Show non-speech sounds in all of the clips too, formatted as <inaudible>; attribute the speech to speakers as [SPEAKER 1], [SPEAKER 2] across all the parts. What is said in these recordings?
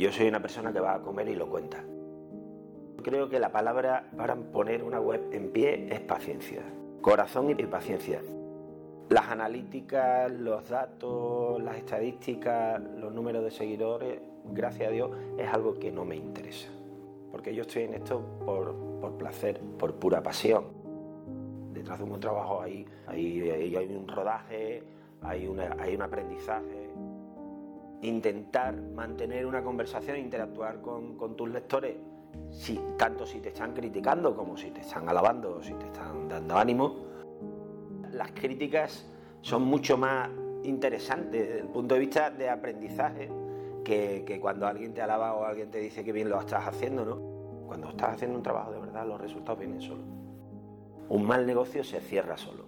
[SPEAKER 1] Yo soy una persona que va a comer y lo cuenta. Creo que la palabra para poner una web en pie es paciencia, corazón y paciencia. Las analíticas, los datos, las estadísticas, los números de seguidores, gracias a Dios, es algo que no me interesa. Porque yo estoy en esto por, placer, por pura pasión. Detrás de un buen trabajo hay, hay, un rodaje, hay, hay un aprendizaje. Intentar mantener una conversación, interactuar con, tus lectores, tanto si te están criticando como si te están alabando o si te están dando ánimo las críticas son mucho más interesantes desde el punto de vista de aprendizaje que, cuando alguien te alaba o alguien te dice que bien lo estás haciendo, ¿no? Cuando estás haciendo un trabajo de verdad, los resultados vienen solos. Un mal negocio se cierra solo.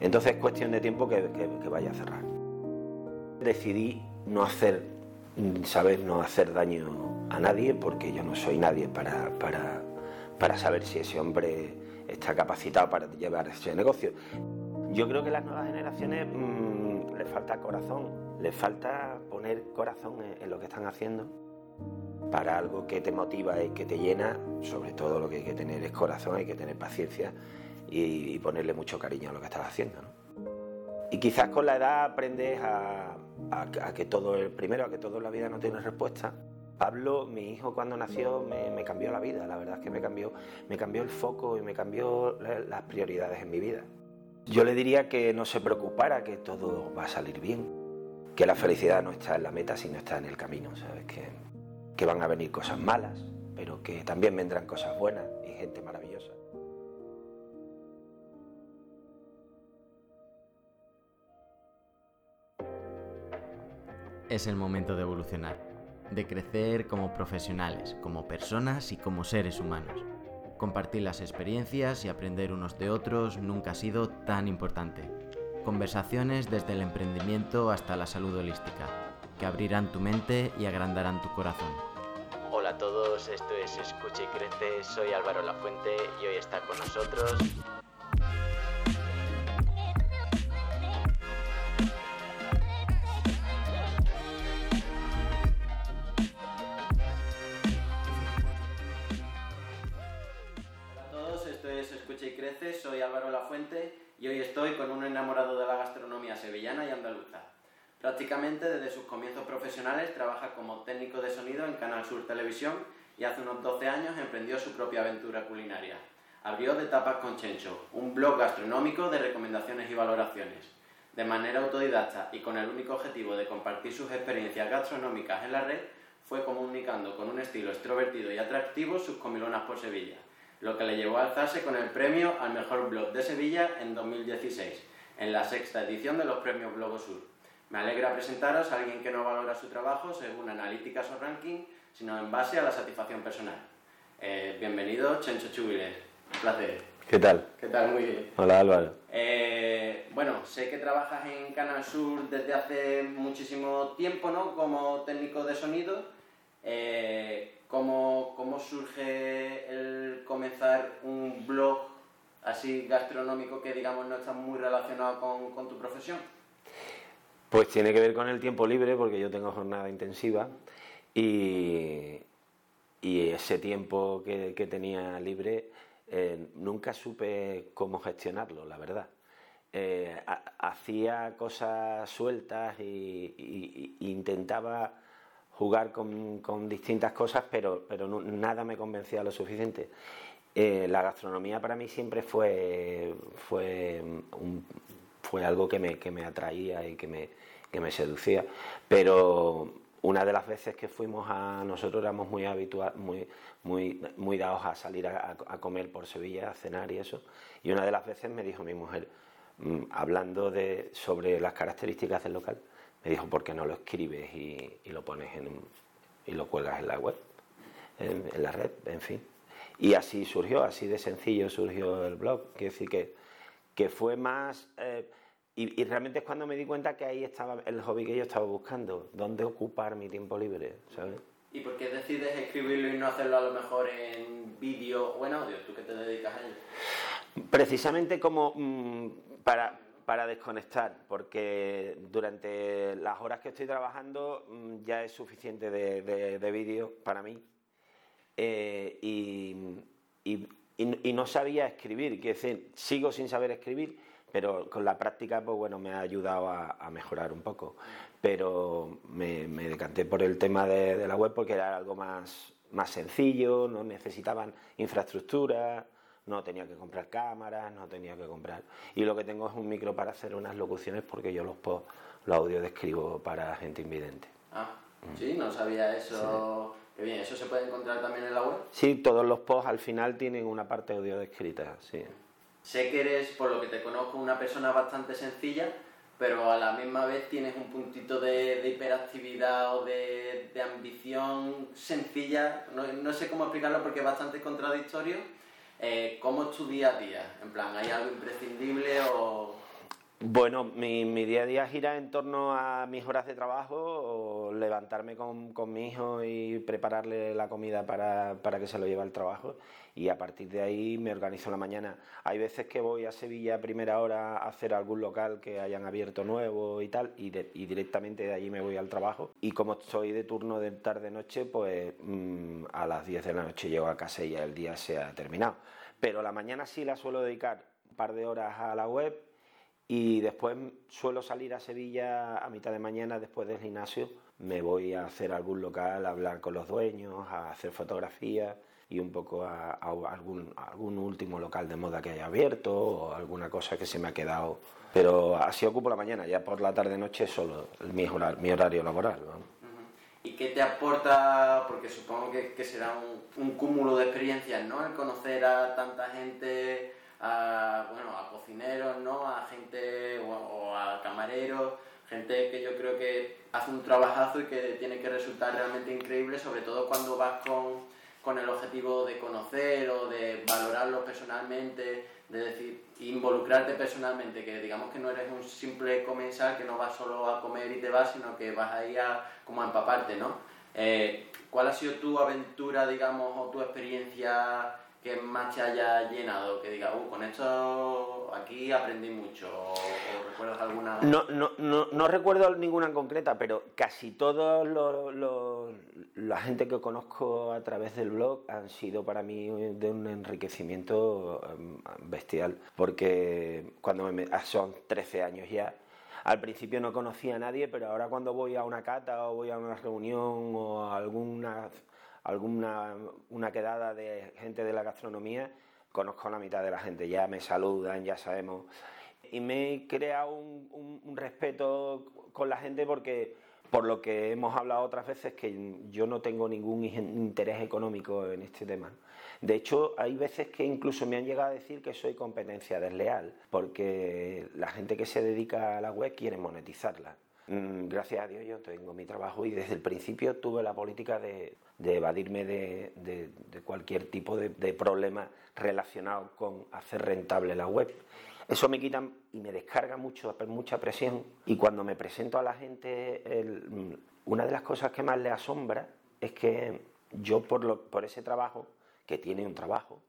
[SPEAKER 1] Entonces es cuestión de tiempo que, vaya a cerrar. Decidí no hacer, saber no hacer daño a nadie porque yo no soy nadie para, para, para saber si ese hombre está capacitado para llevar ese negocio. Yo creo que a las nuevas generaciones mm, les falta corazón, les falta poner corazón en, lo que están haciendo para algo que te motiva y que te llena, sobre todo lo que hay que tener es corazón, hay que tener paciencia y, ponerle mucho cariño a lo que estás haciendo. Y quizás con la edad aprendes a, que todo, el primero, a que todo la vida no tiene respuesta. Pablo, mi hijo cuando nació, me, me, cambió la vida, la verdad es que me cambió, me cambió el foco y me cambió las prioridades en mi vida. Yo le diría que no se preocupara, que todo va a salir bien, que la felicidad no está en la meta, sino está en el camino, ¿sabes? Que, que van a venir cosas malas, pero que también vendrán cosas buenas y gente maravillosa.
[SPEAKER 2] Es el momento de evolucionar, de crecer como profesionales, como personas y como seres humanos. Compartir las experiencias y aprender unos de otros nunca ha sido tan importante. Conversaciones desde el emprendimiento hasta la salud holística, que abrirán tu mente y agrandarán tu corazón.
[SPEAKER 3] Hola a todos, esto es Escucha y Crece, soy Álvaro Lafuente y hoy está con nosotros soy Álvaro Lafuente y hoy estoy con un enamorado de la gastronomía sevillana y andaluza. Prácticamente desde sus comienzos profesionales trabaja como técnico de sonido en Canal Sur Televisión y hace unos 12 años emprendió su propia aventura culinaria. Abrió De Tapas con Chencho, un blog gastronómico de recomendaciones y valoraciones. De manera autodidacta y con el único objetivo de compartir sus experiencias gastronómicas en la red, fue comunicando con un estilo extrovertido y atractivo sus comilonas por Sevilla lo que le llevó a alzarse con el premio al mejor blog de Sevilla en 2016, en la sexta edición de los premios Blogosur. Me alegra presentaros a alguien que no valora su trabajo según analíticas o ranking, sino en base a la satisfacción personal. Eh, bienvenido, Chencho Chubiles. Un placer.
[SPEAKER 1] ¿Qué tal?
[SPEAKER 3] ¿Qué tal? Muy bien.
[SPEAKER 1] Hola, Álvaro.
[SPEAKER 3] Eh, bueno, sé que trabajas en Canal Sur desde hace muchísimo tiempo, ¿no? Como técnico de sonido. Eh, ¿Cómo, ¿Cómo surge el comenzar un blog así gastronómico que digamos no está muy relacionado con, con, tu profesión?
[SPEAKER 1] Pues tiene que ver con el tiempo libre porque yo tengo jornada intensiva y, y ese tiempo que, que tenía libre eh, nunca supe cómo gestionarlo, la verdad. Eh, hacía cosas sueltas y intentaba jugar con, distintas cosas, pero, pero nada me convencía lo suficiente. Eh, la gastronomía para mí siempre fue, fue, fue algo que me, que me atraía y que me, que me seducía, pero una de las veces que fuimos a nosotros éramos muy habitual, muy, muy, muy dados a salir a, comer por Sevilla, a cenar y eso, y una de las veces me dijo mi mujer, mm, hablando de, sobre las características del local, me dijo, ¿por qué no lo escribes y, lo pones en y lo cuelgas en la web, en, la red, en fin? Y así surgió, así de sencillo surgió el blog. Quiero decir que, que fue más... Eh, y, realmente es cuando me di cuenta que ahí estaba el hobby que yo estaba buscando, dónde ocupar mi tiempo libre, ¿sabes?
[SPEAKER 3] ¿Y por qué decides escribirlo y no hacerlo a lo mejor en vídeo o en audio? ¿Tú qué te dedicas a ello?
[SPEAKER 1] Precisamente como mm, para, para desconectar, porque durante las horas que estoy trabajando mm, ya es suficiente de, vídeo para mí. Eh, y, no sabía escribir, quiero decir, sigo sin saber escribir, pero con la práctica, pues bueno, me ha ayudado a, mejorar un poco. Pero me, decanté por el tema de, la web porque era algo más, más sencillo, no necesitaban infraestructura no tenía que comprar cámaras, no tenía que comprar. Y lo que tengo es un micro para hacer unas locuciones porque yo los post, los audio describo para gente invidente.
[SPEAKER 3] Ah, sí, no sabía eso. Qué bien, ¿eso se puede encontrar también en la web?
[SPEAKER 1] Sí, todos los posts al final tienen una parte audio descrita, sí.
[SPEAKER 3] Sé que eres, por lo que te conozco, una persona bastante sencilla, pero a la misma vez tienes un puntito de, hiperactividad o de, ambición sencilla. No, no, sé cómo explicarlo porque es bastante contradictorio eh, ¿Cómo es tu día a día? En plan, ¿hay algo imprescindible o...?
[SPEAKER 1] Bueno, mi, día a día gira en torno a mis horas de trabajo, levantarme con, mi hijo y prepararle la comida para, que se lo lleve al trabajo y a partir de ahí me organizo la mañana. Hay veces que voy a Sevilla a primera hora a hacer algún local que hayan abierto nuevo y tal y, directamente de allí me voy al trabajo y como estoy de turno de tarde-noche pues mm, a las 10 de la noche llego a casa y ya el día se ha terminado. Pero la mañana sí la suelo dedicar un par de horas a la web y después suelo salir a Sevilla a mitad de mañana después del gimnasio. Me voy a hacer algún local, a hablar con los dueños, a hacer fotografías y un poco a, algún, algún último local de moda que haya abierto o alguna cosa que se me ha quedado. Pero así ocupo la mañana, ya por la tarde-noche solo mi, horario, mi horario laboral.
[SPEAKER 3] ¿Y qué te aporta? Porque supongo que, que será un, un, cúmulo de experiencias, ¿no? El conocer a tanta gente a, bueno, a cocineros, ¿no? A gente o, a camareros, gente que yo creo que hace un trabajazo y que tiene que resultar realmente increíble, sobre todo cuando vas con, con el objetivo de conocer o de valorarlo personalmente, de decir, involucrarte personalmente, que digamos que no eres un simple comensal que no vas solo a comer y te vas, sino que vas ahí a como a empaparte, ¿no? Eh, ¿Cuál ha sido tu aventura, digamos, o tu experiencia que más te haya llenado? Que diga, uh, con esto aquí aprendí mucho. ¿O, recuerdas alguna?
[SPEAKER 1] No, no, no, recuerdo ninguna en concreta, pero casi toda la gente que conozco a través del blog han sido para mí de un enriquecimiento em, bestial. Porque cuando me, ah, son 13 años ya. Al principio no conocía a nadie, pero ahora cuando voy a una cata o voy a una reunión o a alguna alguna una quedada de gente de la gastronomía, conozco a la mitad de la gente, ya me saludan, ya sabemos. Y me he creado un, un, respeto con la gente porque, por lo que hemos hablado otras veces, que yo no tengo ningún interés económico en este tema. De hecho, hay veces que incluso me han llegado a decir que soy competencia desleal, porque la gente que se dedica a la web quiere monetizarla. Mm, gracias a Dios yo tengo mi trabajo y desde el principio tuve la política de, evadirme de, cualquier tipo de, problema relacionado con hacer rentable la web. Eso me quita y me descarga mucho, mucha presión y cuando me presento a la gente, una de las cosas que más le asombra es que yo por, por ese trabajo, que tiene un trabajo,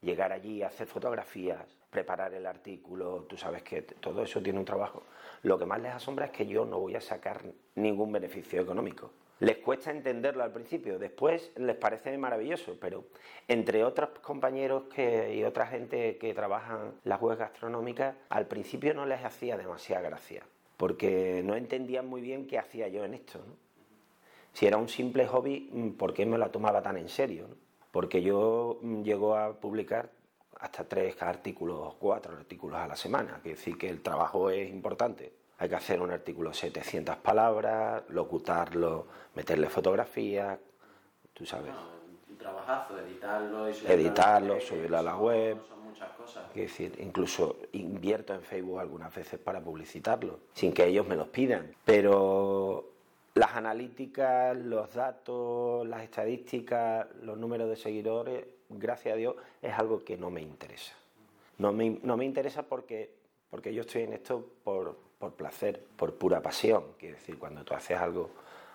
[SPEAKER 1] llegar allí, hacer fotografías, preparar el artículo, tú sabes que todo eso tiene un trabajo. Lo que más les asombra es que yo no voy a sacar ningún beneficio económico. Les cuesta entenderlo al principio, después les parece maravilloso, pero entre otros compañeros y otra gente que trabajan las webs gastronómicas, al principio no les hacía demasiada gracia, porque no entendían muy bien qué hacía yo en esto. Si era un simple hobby, ¿por qué me lo tomaba tan en serio? porque yo mm, llego a publicar hasta tres artículos o cuatro artículos a la semana, que decir que el trabajo es importante. Hay que hacer un artículo de 700 palabras, locutarlo, meterle fotografías, tú sabes.
[SPEAKER 3] un trabajazo, editarlo y
[SPEAKER 1] subirlo, editarlo, subirlo a la web.
[SPEAKER 3] Son muchas cosas.
[SPEAKER 1] Es decir, incluso invierto en Facebook algunas veces para publicitarlo, sin que ellos me los pidan. Pero las analíticas, los datos, las estadísticas, los números de seguidores, gracias a Dios, es algo que no me interesa. No me, no me interesa porque, porque yo estoy en esto por, por placer, por pura pasión. Quiero decir, cuando tú haces algo,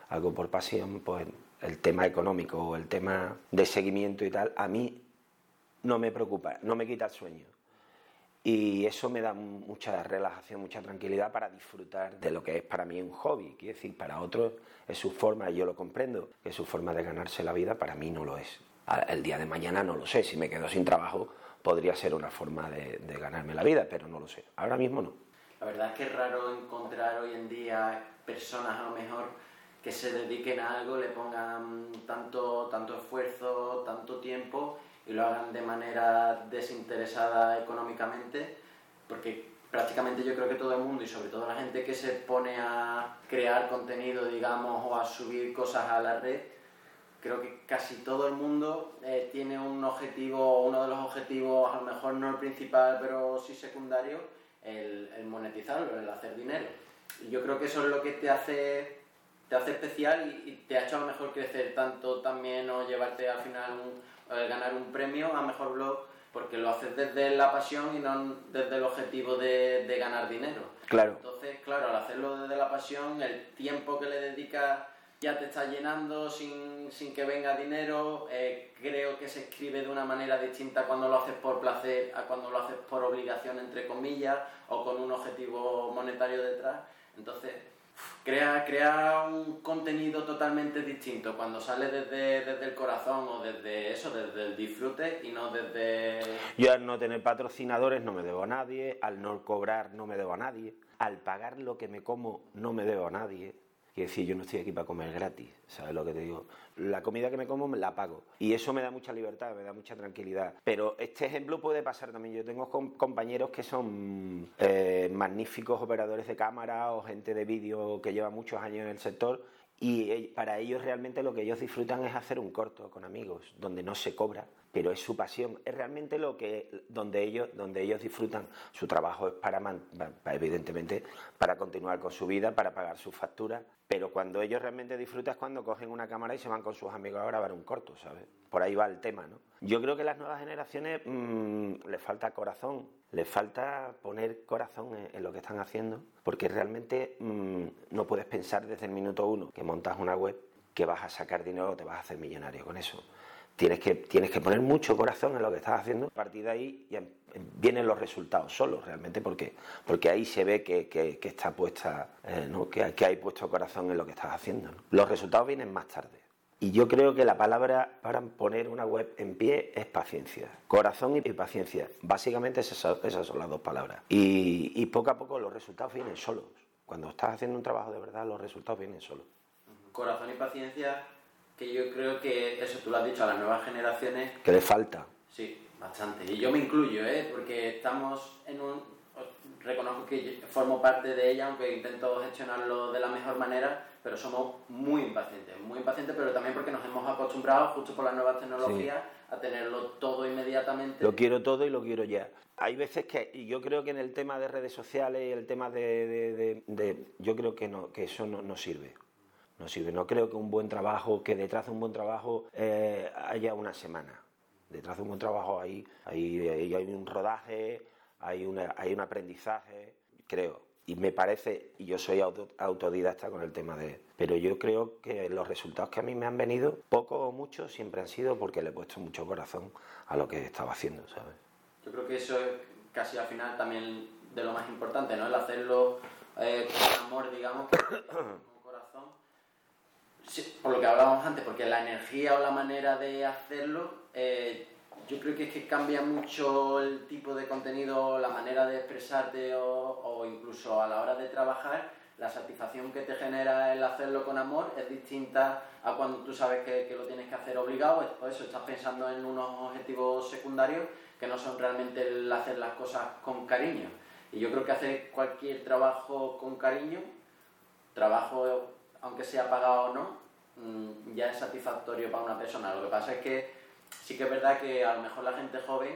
[SPEAKER 1] algo por pasión, pues el tema económico o el tema de seguimiento y tal, a mí no me preocupa, no me quita el sueño. Y eso me da mucha relajación, mucha tranquilidad para disfrutar de lo que es para mí un hobby. Quiero decir, para otros es su forma, y yo lo comprendo, es su forma de ganarse la vida, para mí no lo es. El día de mañana no lo sé, si me quedo sin trabajo podría ser una forma de, de ganarme la vida, pero no lo sé. Ahora mismo no.
[SPEAKER 3] La verdad es que es raro encontrar hoy en día personas a lo mejor que se dediquen a algo, le pongan tanto, tanto esfuerzo, tanto tiempo y lo hagan de manera desinteresada económicamente, porque prácticamente yo creo que todo el mundo y sobre todo la gente que se pone a crear contenido, digamos, o a subir cosas a la red, creo que casi todo el mundo eh, tiene un objetivo, uno de los objetivos, a lo mejor no el principal, pero sí secundario, el, el monetizarlo, el hacer dinero. Y yo creo que eso es lo que te hace, te hace especial y, te ha hecho a lo mejor crecer tanto también o llevarte al final un, ganar un premio a mejor blog porque lo haces desde la pasión y no desde el objetivo de, de ganar dinero.
[SPEAKER 1] Claro.
[SPEAKER 3] Entonces, claro, al hacerlo desde la pasión, el tiempo que le dedicas ya te está llenando sin, sin que venga dinero. Eh, creo que se escribe de una manera distinta cuando lo haces por placer a cuando lo haces por obligación, entre comillas, o con un objetivo monetario detrás. Entonces, crea, crea un contenido totalmente distinto cuando sale desde, desde el corazón o desde eso, desde el disfrute y no desde...
[SPEAKER 1] Yo al no tener patrocinadores no me debo a nadie, al no cobrar no me debo a nadie, al pagar lo que me como no me debo a nadie Quiero decir, yo no estoy aquí para comer gratis, ¿sabes lo que te digo? La comida que me como me la pago. Y eso me da mucha libertad, me da mucha tranquilidad. Pero este ejemplo puede pasar también. Yo tengo compañeros que son eh, magníficos operadores de cámara o gente de vídeo que lleva muchos años en el sector y para ellos realmente lo que ellos disfrutan es hacer un corto con amigos, donde no se cobra, pero es su pasión, es realmente lo que donde ellos donde ellos disfrutan. Su trabajo es para, evidentemente para continuar con su vida, para pagar sus facturas, pero cuando ellos realmente disfrutan es cuando cogen una cámara y se van con sus amigos a grabar un corto, ¿sabes? Por ahí va el tema, ¿no? Yo creo que las nuevas generaciones mm, les falta corazón, les falta poner corazón en, lo que están haciendo, porque realmente mm, no puedes pensar desde el minuto uno que montas una web que vas a sacar dinero o te vas a hacer millonario con eso. Tienes que, tienes que poner mucho corazón en lo que estás haciendo. A partir de ahí ya vienen los resultados solos, realmente, porque, porque ahí se ve que, que, está puesta, eh, ¿no? que, que, hay puesto corazón en lo que estás haciendo. Los resultados vienen más tarde. Y yo creo que la palabra para poner una web en pie es paciencia. Corazón y paciencia. Básicamente esas, son las dos palabras. Y, poco a poco los resultados vienen solos. Cuando estás haciendo un trabajo de verdad, los resultados vienen solos.
[SPEAKER 3] Corazón y paciencia, que yo creo que eso tú lo has dicho a las nuevas generaciones.
[SPEAKER 1] Que le falta.
[SPEAKER 3] Sí, bastante. Y yo me incluyo, ¿eh? porque estamos en un... Reconozco que formo parte de ella, aunque intento gestionarlo de la mejor manera pero somos muy impacientes, muy impacientes, pero también porque nos hemos acostumbrado, justo por las nuevas tecnologías, a tenerlo todo inmediatamente.
[SPEAKER 1] Lo quiero todo y lo quiero ya. Hay veces que, y yo creo que en el tema de redes sociales y el tema de, yo creo que no, que eso no, sirve. No sirve. No creo que un buen trabajo, que detrás de un buen trabajo eh, haya una semana. Detrás de un buen trabajo hay, hay, hay un rodaje, hay, una, hay un aprendizaje, creo y me parece, y yo soy autodidacta con el tema de... Pero yo creo que los resultados que a mí me han venido, poco o mucho, siempre han sido porque le he puesto mucho corazón a lo que estaba haciendo, ¿sabes?
[SPEAKER 3] Yo creo que eso es casi al final también de lo más importante, ¿no? El hacerlo eh, con amor, digamos, <coughs> corazón. por lo que hablábamos antes, porque la energía o la manera de hacerlo... Eh, yo creo que es que cambia mucho el tipo de contenido, la manera de expresarte o, incluso a la hora de trabajar, la satisfacción que te genera el hacerlo con amor es distinta a cuando tú sabes que, lo tienes que hacer obligado, o eso, estás pensando en unos objetivos secundarios que no son realmente el hacer las cosas con cariño. Y yo creo que hacer cualquier trabajo con cariño, trabajo aunque sea pagado o no, mm, ya es satisfactorio para una persona. Lo que pasa es que sí que es verdad que a lo mejor la gente joven,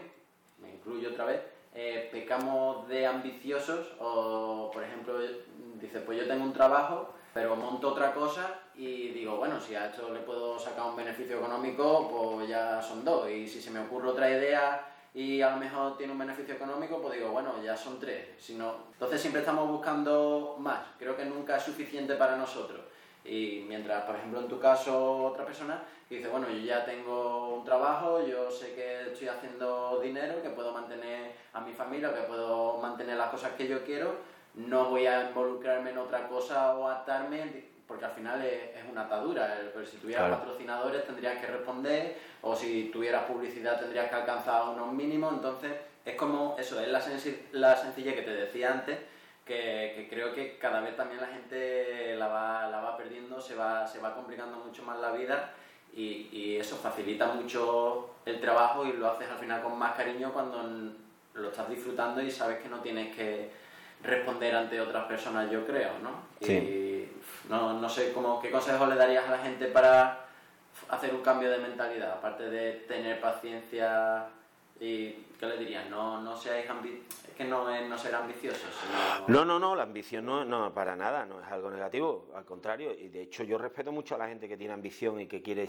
[SPEAKER 3] me incluyo otra vez, eh, pecamos de ambiciosos o, por ejemplo, dice, pues yo tengo un trabajo, pero monto otra cosa y digo, bueno, si a esto le puedo sacar un beneficio económico, pues ya son dos. Y si se me ocurre otra idea y a lo mejor tiene un beneficio económico, pues digo, bueno, ya son tres. Si entonces siempre estamos buscando más. Creo que nunca es suficiente para nosotros. Y mientras, por ejemplo, en tu caso, otra persona dice, bueno, yo ya tengo un trabajo, yo sé que estoy haciendo dinero, que puedo mantener a mi familia, que puedo mantener las cosas que yo quiero, no voy a involucrarme en otra cosa o atarme, porque al final es, una atadura. Pero si tuvieras patrocinadores tendrías que responder, o si tuvieras publicidad tendrías que alcanzar unos mínimos, entonces es como eso, es la, la sencillez que te decía antes, que, creo que cada vez también la gente la va, la va perdiendo, se va, se va complicando mucho más la vida y, y, eso facilita mucho el trabajo y lo haces al final con más cariño cuando lo estás disfrutando y sabes que no tienes que responder ante otras personas, yo creo, ¿no? Y no, no sé cómo, qué consejos le darías a la gente para hacer un cambio de mentalidad, aparte de tener paciencia ¿Y qué le dirías? No, no seáis es que no es no ser ambiciosos.
[SPEAKER 1] No, no, no, la ambición no, no, para nada, no es algo negativo, al contrario. Y de hecho yo respeto mucho a la gente que tiene ambición y que quiere,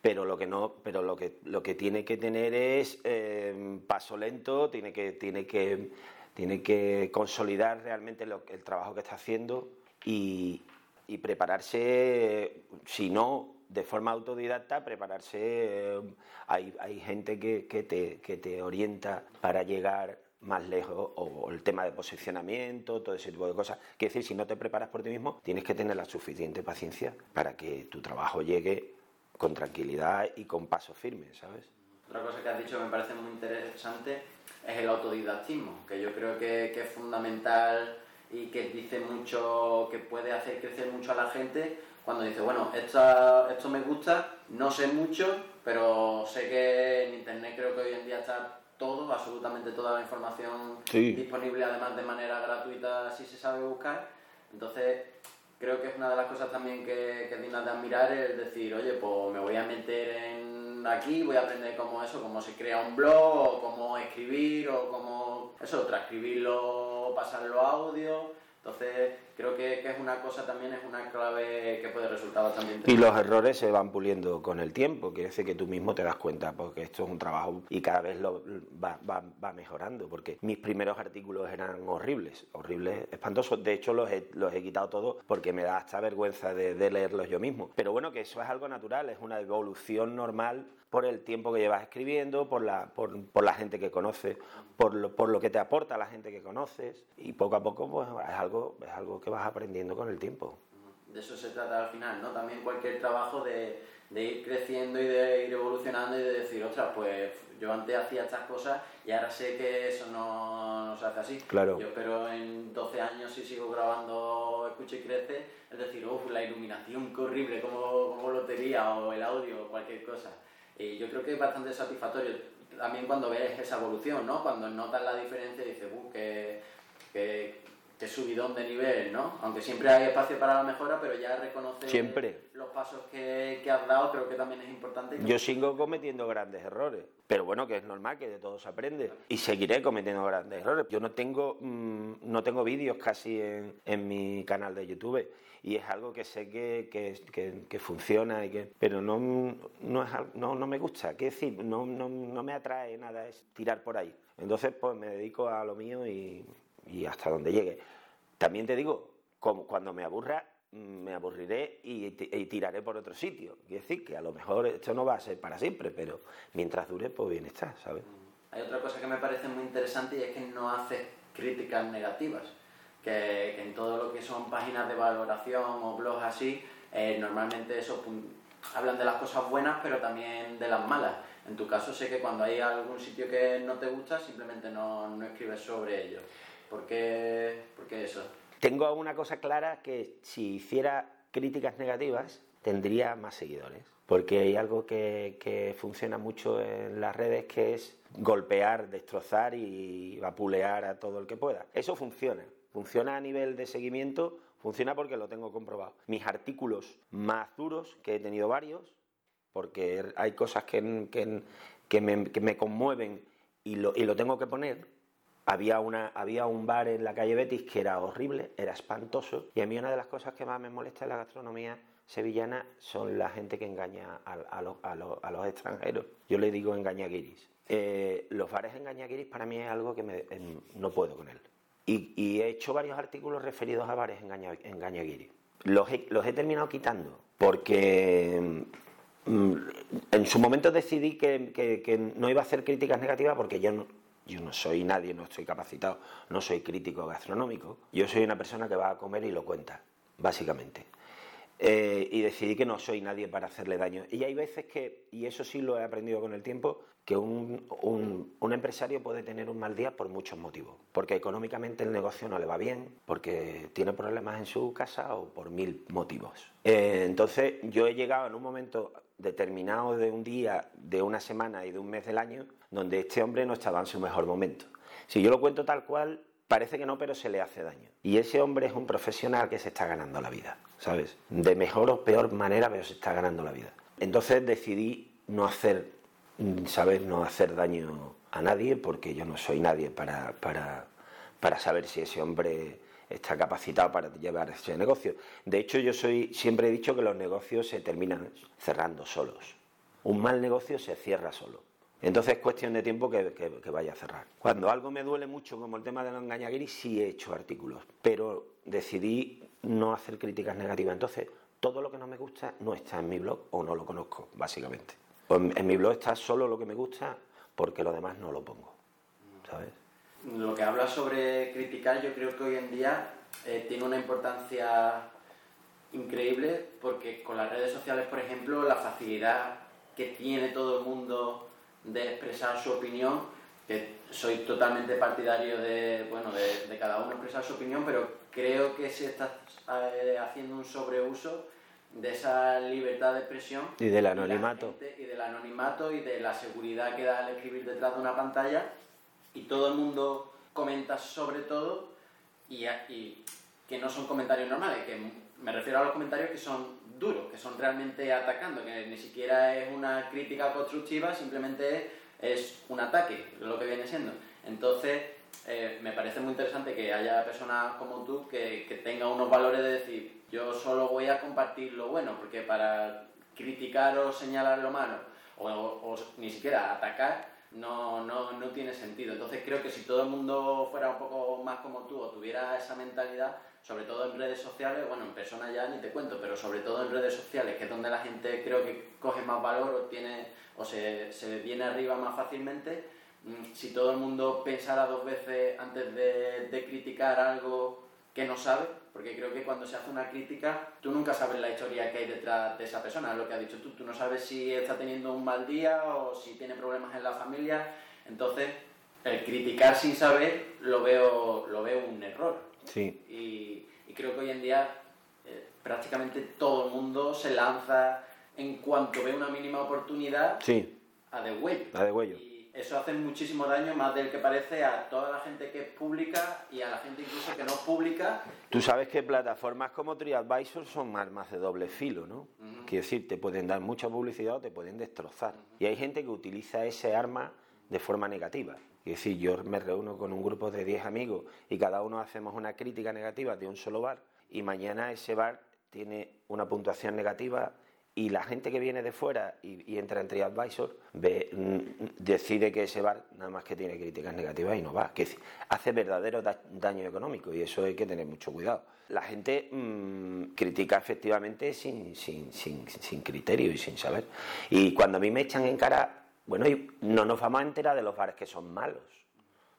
[SPEAKER 1] pero lo que no, pero lo que lo que tiene que tener es eh, paso lento, tiene que tiene que tiene que consolidar realmente el trabajo que está haciendo y, y prepararse, si no de forma autodidacta, prepararse. Eh, hay, hay, gente que, que, te, que, te, orienta para llegar más lejos, o, el tema de posicionamiento, todo ese tipo de cosas. Quiere decir, si no te preparas por ti mismo, tienes que tener la suficiente paciencia para que tu trabajo llegue con tranquilidad y con paso firme, ¿sabes?
[SPEAKER 3] Otra cosa que has dicho que me parece muy interesante es el autodidactismo, que yo creo que, que es fundamental y que dice mucho, que puede hacer crecer mucho a la gente cuando dice, bueno, esto me gusta, no sé mucho, pero sé que en Internet creo que hoy en día está todo, absolutamente toda la información disponible, además de manera gratuita si se sabe buscar. Entonces, creo que es una de las cosas también que, que es digna de admirar, es decir, oye, pues me voy a meter en aquí, voy a aprender cómo eso, cómo se crea un blog, o cómo escribir, o cómo eso, transcribirlo, pasarlo a audio entonces, creo que, es una cosa también, es una clave que puede resultar bastante
[SPEAKER 1] Y los errores se van puliendo con el tiempo, quiere decir que tú mismo te das cuenta, porque esto es un trabajo y cada vez lo va, va, mejorando, porque mis primeros artículos eran horribles, horribles, espantosos. De hecho, los he, los he quitado todos porque me da hasta vergüenza de, de leerlos yo mismo. Pero bueno, que eso es algo natural, es una evolución normal por el tiempo que llevas escribiendo, por la, por, por la gente que conoces, por lo, por lo que te aporta la gente que conoces y poco a poco pues, es, algo, es algo que vas aprendiendo con el tiempo.
[SPEAKER 3] De eso se trata al final, ¿no? También cualquier trabajo de, de ir creciendo y de ir evolucionando y de decir, ostras, pues yo antes hacía estas cosas y ahora sé que eso no, no se hace así.
[SPEAKER 1] Claro.
[SPEAKER 3] Yo espero en 12 años si sigo grabando Escucha y Crece, es decir, uff, la iluminación, qué horrible, como, como lotería o el audio o cualquier cosa. Y yo creo que es bastante satisfactorio también cuando ves esa evolución, ¿no? Cuando notas la diferencia y dices, uh, que, que, subidón de nivel, ¿no? Aunque siempre hay espacio para la mejora, pero ya reconoces
[SPEAKER 1] siempre.
[SPEAKER 3] los pasos que, que, has dado, creo que también es importante.
[SPEAKER 1] Yo sigo cometiendo grandes errores, pero bueno, que es normal, que de todo se aprende. Y seguiré cometiendo grandes errores. Yo no tengo, mm, no tengo vídeos casi en, en mi canal de YouTube y es algo que sé que, que, que, funciona, y que, pero no, no, no, no me gusta, qué decir, no, no, no, me atrae nada es tirar por ahí. Entonces, pues me dedico a lo mío y, y hasta donde llegue. También te digo, cuando me aburra, me aburriré y, y, tiraré por otro sitio. Quiere decir que a lo mejor esto no va a ser para siempre, pero mientras dure, pues bien está, ¿sabes?
[SPEAKER 3] Hay otra cosa que me parece muy interesante y es que no hace críticas negativas que, en todo lo que son páginas de valoración o blogs así, eh, normalmente eso hablan de las cosas buenas, pero también de las malas. En tu caso sé que cuando hay algún sitio que no te gusta, simplemente no, no escribes sobre ello. ¿Por qué, ¿Por qué eso?
[SPEAKER 1] Tengo una cosa clara que si hiciera críticas negativas, tendría más seguidores. Porque hay algo que, que, funciona mucho en las redes que es golpear, destrozar y vapulear a todo el que pueda. Eso funciona. Funciona a nivel de seguimiento, funciona porque lo tengo comprobado. Mis artículos más duros, que he tenido varios, porque hay cosas que, que, me, conmueven y lo, y lo, tengo que poner. Había, una, había un bar en la calle Betis que era horrible, era espantoso, y a mí una de las cosas que más me molesta en la gastronomía sevillana son la gente que engaña a, los extranjeros. Yo le digo engañaguiris. Eh, los bares engañaguiris para mí es algo que me, no puedo con él. Y, he hecho varios artículos referidos a bares en, Gañaguiri. los he, los he terminado quitando porque mm, en su momento decidí que, que- que no iba a hacer críticas negativas porque yo no, yo no soy nadie, no estoy capacitado, no soy crítico gastronómico. Yo soy una persona que va a comer y lo cuenta, básicamente. Eh, y decidí que no soy nadie para hacerle daño. Y hay veces que, y eso sí lo he aprendido con el tiempo, que un, un- empresario puede tener un mal día por muchos motivos. Porque económicamente el negocio no le va bien, porque tiene problemas en su casa o por mil motivos. Eh, entonces yo he llegado en un momento determinado de un día, de una semana y de un mes del año, donde este hombre no estaba en su mejor momento. Si yo lo cuento tal cual, parece que no, pero se le hace daño. Y ese hombre es un profesional que se está ganando la vida, ¿sabes? De mejor o peor manera, pero se está ganando la vida. Entonces decidí no hacer. No hacer daño a nadie, porque yo no soy nadie para, para, para saber si ese hombre está capacitado para llevar ese negocio. De hecho, yo soy, siempre he dicho que los negocios se terminan cerrando solos. Un mal negocio se cierra solo. Entonces es cuestión de tiempo que, vaya a cerrar. Cuando algo me duele mucho, como el tema de los engañaguiris, sí he hecho artículos, pero decidí no hacer críticas negativas. Entonces, todo lo que no me gusta no está en mi blog o no lo conozco, básicamente. En, en mi blog está solo lo que me gusta porque lo demás no lo pongo, ¿sabes?
[SPEAKER 3] Lo que hablas sobre criticar, yo creo que hoy en día eh, tiene una importancia increíble porque con las redes sociales, por ejemplo, la facilidad que tiene todo el mundo de expresar su opinión, que soy totalmente partidario de, bueno, de, de cada uno expresar su opinión, pero creo que se está eh, haciendo un sobreuso de esa libertad de expresión
[SPEAKER 1] Y del anonimato.
[SPEAKER 3] gente- y del anonimato y de la seguridad que da al escribir detrás de una pantalla y todo el mundo comenta sobre todo y, y que no son comentarios normales, que me refiero a los comentarios que son duros, que son realmente atacando, que ni siquiera es una crítica constructiva, simplemente es un ataque, lo que viene siendo. Entonces, eh, me parece muy interesante que haya personas como tú que, que tengan unos valores de decir, yo solo voy a compartir lo bueno, porque para criticar o señalar lo malo, o, o ni siquiera atacar, no, no, no tiene sentido. Entonces creo que si todo el mundo fuera un poco más como tú o tuviera esa mentalidad, sobre todo en redes sociales, bueno, en persona ya ni te cuento, pero sobre todo en redes sociales, que es donde la gente creo que coge más valor o, tiene, o se, se viene arriba más fácilmente, mm, si todo el mundo pensara dos veces antes de, de criticar algo que no sabe, porque creo que cuando se hace una crítica, tú nunca sabes la historia que hay detrás de esa persona, lo que has dicho tú, tú no sabes si está teniendo un mal día o si tiene problemas en la familia, entonces el criticar sin saber lo veo, lo veo un error.
[SPEAKER 1] Sí,
[SPEAKER 3] Y, y creo que hoy en día eh, prácticamente todo el mundo se lanza en cuanto ve una mínima oportunidad
[SPEAKER 1] sí,
[SPEAKER 3] a de huello.
[SPEAKER 1] la de huello.
[SPEAKER 3] Y eso hace muchísimo daño, más del que parece, a toda la gente que es pública y a la gente incluso que no es pública.
[SPEAKER 1] Tú sabes que plataformas como TriAdvisor son armas de doble filo, ¿no?
[SPEAKER 3] Ujú.
[SPEAKER 1] Quiero decir, te pueden dar mucha publicidad o te pueden destrozar. Y hay gente que utiliza ese arma de forma negativa. Es decir, yo me reúno con un grupo de 10 amigos y cada uno hacemos una crítica negativa de un solo bar y mañana ese bar tiene una puntuación negativa y la gente que viene de fuera y, y entra en TriAdvisor ve, mm, decide que ese bar nada más que tiene críticas negativas y no va. Que hace verdadero da- daño económico y eso hay que tener mucho cuidado. La gente mm, critica efectivamente sin, sin, sin, sin criterio y sin saber. Y cuando a mí me echan en cara, bueno, no nos vamos a enterar de los bares que son malos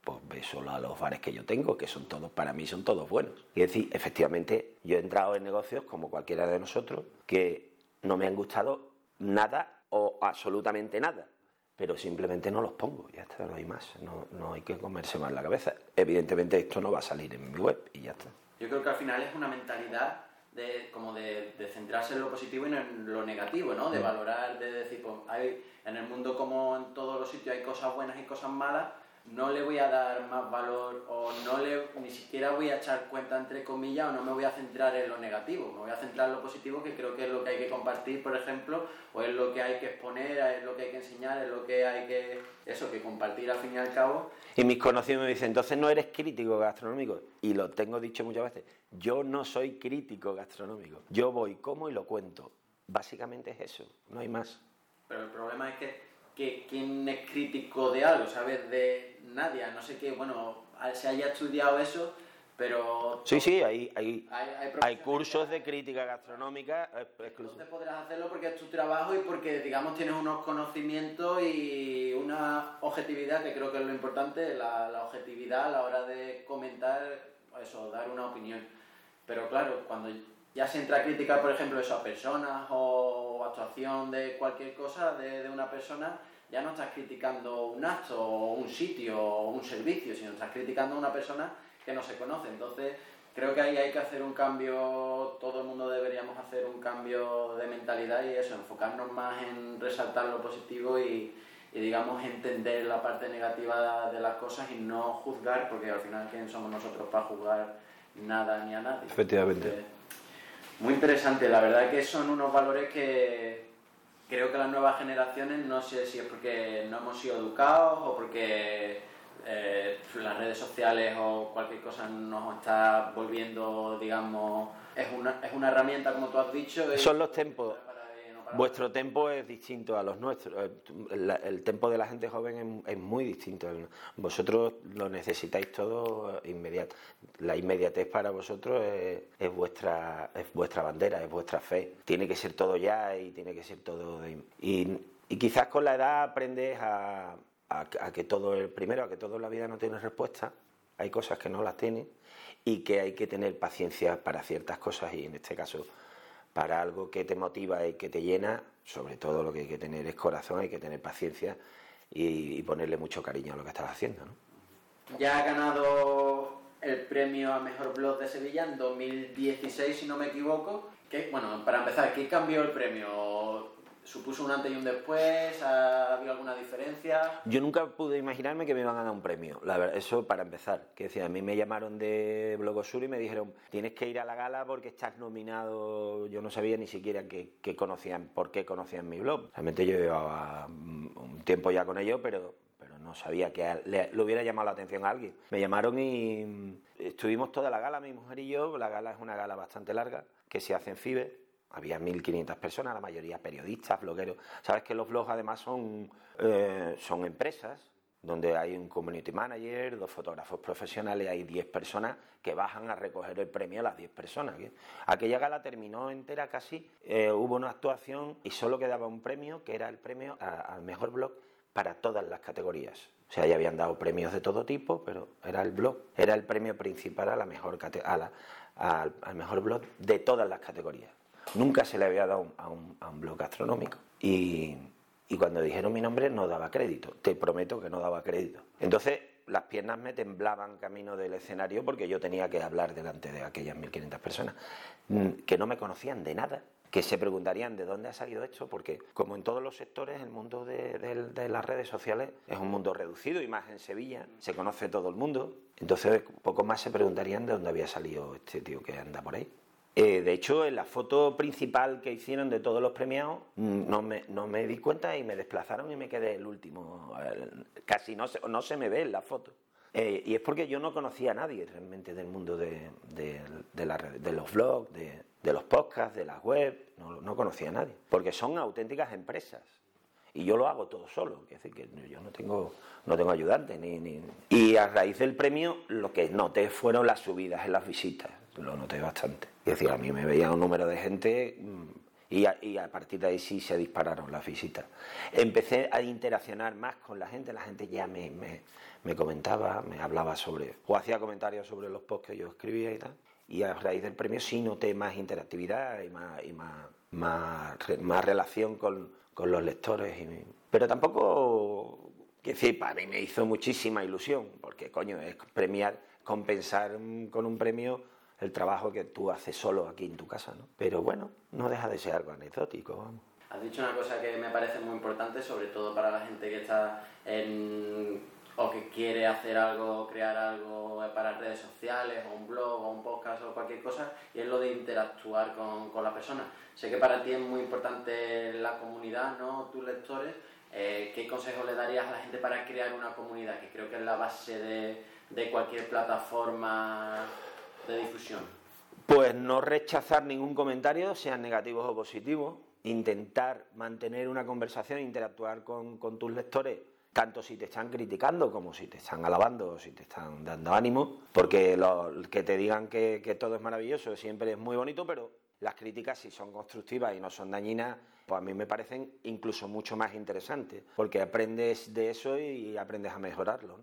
[SPEAKER 1] pues ve solo a los bares que yo tengo, que son todos, para mí son todos buenos. Y es decir, efectivamente, yo he entrado en negocios como cualquiera de nosotros que no me han gustado nada o absolutamente nada, pero simplemente no los pongo, ya está, no hay más, no, no hay que comerse más la cabeza. Evidentemente esto no va a salir en mi web y ya está.
[SPEAKER 3] Yo creo que al final es una mentalidad de, como de, de centrarse en lo positivo y no en lo negativo, ¿no? De valorar, de decir, pues hay, en el mundo como en todos los sitios hay cosas buenas y cosas malas, no le voy a dar más valor o no le, ni siquiera voy a echar cuenta entre comillas o no me voy a centrar en lo negativo, me voy a centrar en lo positivo que creo que es lo que hay que compartir, por ejemplo, o es lo que hay que exponer, es lo que hay que enseñar, es lo que hay que, eso, que compartir al fin y al cabo.
[SPEAKER 1] Y mis conocidos me dicen, entonces no eres crítico gastronómico. Y lo tengo dicho muchas veces, yo no soy crítico gastronómico. Yo voy, como y lo cuento. Básicamente es eso, no hay más.
[SPEAKER 3] Pero el problema es que, que quién es crítico de algo, ¿sabes? De nadie, a no sé qué, bueno, se haya estudiado eso, Pero
[SPEAKER 1] Sí, sí, hay, hay,
[SPEAKER 3] hay, hay
[SPEAKER 1] hay
[SPEAKER 3] profesionales
[SPEAKER 1] cursos de crítica gastronómica eh, exclusivos.
[SPEAKER 3] Entonces podrás hacerlo porque es tu trabajo y porque, digamos, tienes unos conocimientos y una objetividad, que creo que es lo importante, la, la objetividad a la hora de comentar, eso, dar una opinión. Pero claro, cuando ya se entra a criticar, por ejemplo, eso a personas o actuación de cualquier cosa de, de una persona, ya no estás criticando un acto o un sitio o un servicio, sino estás criticando a una persona que no se conoce. Entonces, creo que ahí hay que hacer un cambio, todo el mundo deberíamos hacer un cambio de mentalidad y eso, enfocarnos más en resaltar lo positivo y, y, digamos, entender la parte negativa de las cosas y no juzgar, porque al final, ¿quién somos nosotros para juzgar nada ni a nadie?
[SPEAKER 1] Efectivamente.
[SPEAKER 3] Entonces, muy interesante, la verdad que son unos valores que creo que las nuevas generaciones, no sé si es porque no hemos sido educados o porque eh, las redes sociales o cualquier cosa nos está volviendo, digamos, es una, es una herramienta, como tú has dicho.
[SPEAKER 1] Son los tempos.
[SPEAKER 3] para bien o para
[SPEAKER 1] Vuestro tempo es distinto a los nuestros. Eh, El, tempo de la gente joven es, muy distinto. Vosotros lo necesitáis todo inmediato. La inmediatez para vosotros es, es vuestra es vuestra bandera, es vuestra fe. Tiene que ser todo ya y tiene que ser todo. de- y, quizás con la edad aprendes a que todo el primero, a que todo en la vida no tiene respuesta. Hay cosas que no las tiene y que hay que tener paciencia para ciertas cosas y en este caso para algo que te motiva y que te llena, sobre todo lo que hay que tener es corazón, hay que tener paciencia y, ponerle mucho cariño a lo que estás haciendo. ¿no?
[SPEAKER 3] Ya ha ganado el premio a Mejor Blog de Sevilla en 2016, si no me equivoco. ¿Qué- bueno, para empezar, ¿qué cambió el premio? ¿Supuso un antes y un después? ¿Ha habido alguna diferencia?
[SPEAKER 1] Yo nunca pude imaginarme que me iban a dar un premio, la verdad, eso para empezar. Que decía, a mí me llamaron de Blogosur y me dijeron, tienes que ir a la gala porque estás nominado. Yo no sabía ni siquiera que, que conocían, por qué conocían mi blog. Realmente yo llevaba mm, un tiempo ya con ello, pero, pero no sabía que le, le hubiera llamado la atención a alguien. Me llamaron y mm, estuvimos toda la gala, mi mujer y yo. La gala es una gala bastante larga que se hace en FIBE. Había 1.500 personas, la mayoría periodistas, blogueros. Sabes que los blogs además son, eh, son empresas donde hay un community manager, dos fotógrafos profesionales, hay 10 personas que bajan a recoger el premio a las 10 personas. que- Aquella gala terminó entera casi, eh, hubo una actuación y solo quedaba un premio, que era el premio al mejor blog para todas las categorías. O sea, ya habían dado premios de todo tipo, pero era el blog, era el premio principal a la mejor a la- al mejor blog de todas las categorías. Nunca se le había dado a un, a un blog gastronómico. Y, y cuando dijeron mi nombre no daba crédito, te prometo que no daba crédito. Entonces las piernas me temblaban camino del escenario porque yo tenía que hablar delante de aquellas 1.500 personas mm, que no me conocían de nada, que se preguntarían de dónde ha salido esto, porque como en todos los sectores, el mundo de, de- de las redes sociales es un mundo reducido y más en Sevilla, se conoce todo el mundo, entonces poco más se preguntarían de dónde había salido este tío que anda por ahí. Eh, de hecho, en la foto principal que hicieron de todos los premiados, mm, no me, no me di cuenta y me desplazaron y me quedé el último. Casi no se, no se me ve en la foto. Eh, y es porque yo no conocía a nadie realmente del mundo de, de- los blogs, de, de los podcasts, de las web. No, no conocía a nadie. Porque son auténticas empresas. Y yo lo hago todo solo, es decir, que yo no tengo, no tengo ayudante. Ni, ni- Y a raíz del premio, lo que noté fueron las subidas en las visitas, lo noté bastante. Es decir, a mí me veía un número de gente mm, y a, y a partir de ahí sí se dispararon las visitas. Empecé a interaccionar más con la gente, la gente ya me, me, me comentaba, me hablaba sobre, o hacía comentarios sobre los posts que yo escribía y tal. Y a raíz del premio sí noté más interactividad y más, y más, más, más relación con, con los lectores. Y, pero tampoco, que decir, para mí me hizo muchísima ilusión, porque coño, es premiar, compensar mm, con un premio el trabajo que tú haces solo aquí en tu casa, ¿no? Pero bueno, no deja de ser algo anecdótico, vamos.
[SPEAKER 3] Has dicho una cosa que me parece muy importante, sobre todo para la gente que está en o que quiere hacer algo, crear algo para redes sociales, o un blog, o un podcast, o cualquier cosa, y es lo de interactuar con, con la persona. Sé que para ti es muy importante la comunidad, ¿no? Tus lectores. Eh, ¿Qué consejo le darías a la gente para crear una comunidad? Que creo que es la base de, de cualquier plataforma de difusión.
[SPEAKER 1] Pues no rechazar ningún comentario, sean negativos o positivos, intentar mantener una conversación, interactuar con, tus lectores tanto si te están criticando como si te están alabando o si te están dando ánimo, porque lo, que te digan que, que todo es maravilloso siempre es muy bonito, pero las críticas si son constructivas y no son dañinas, pues a mí me parecen incluso mucho más interesantes, porque aprendes de eso y aprendes a mejorarlo.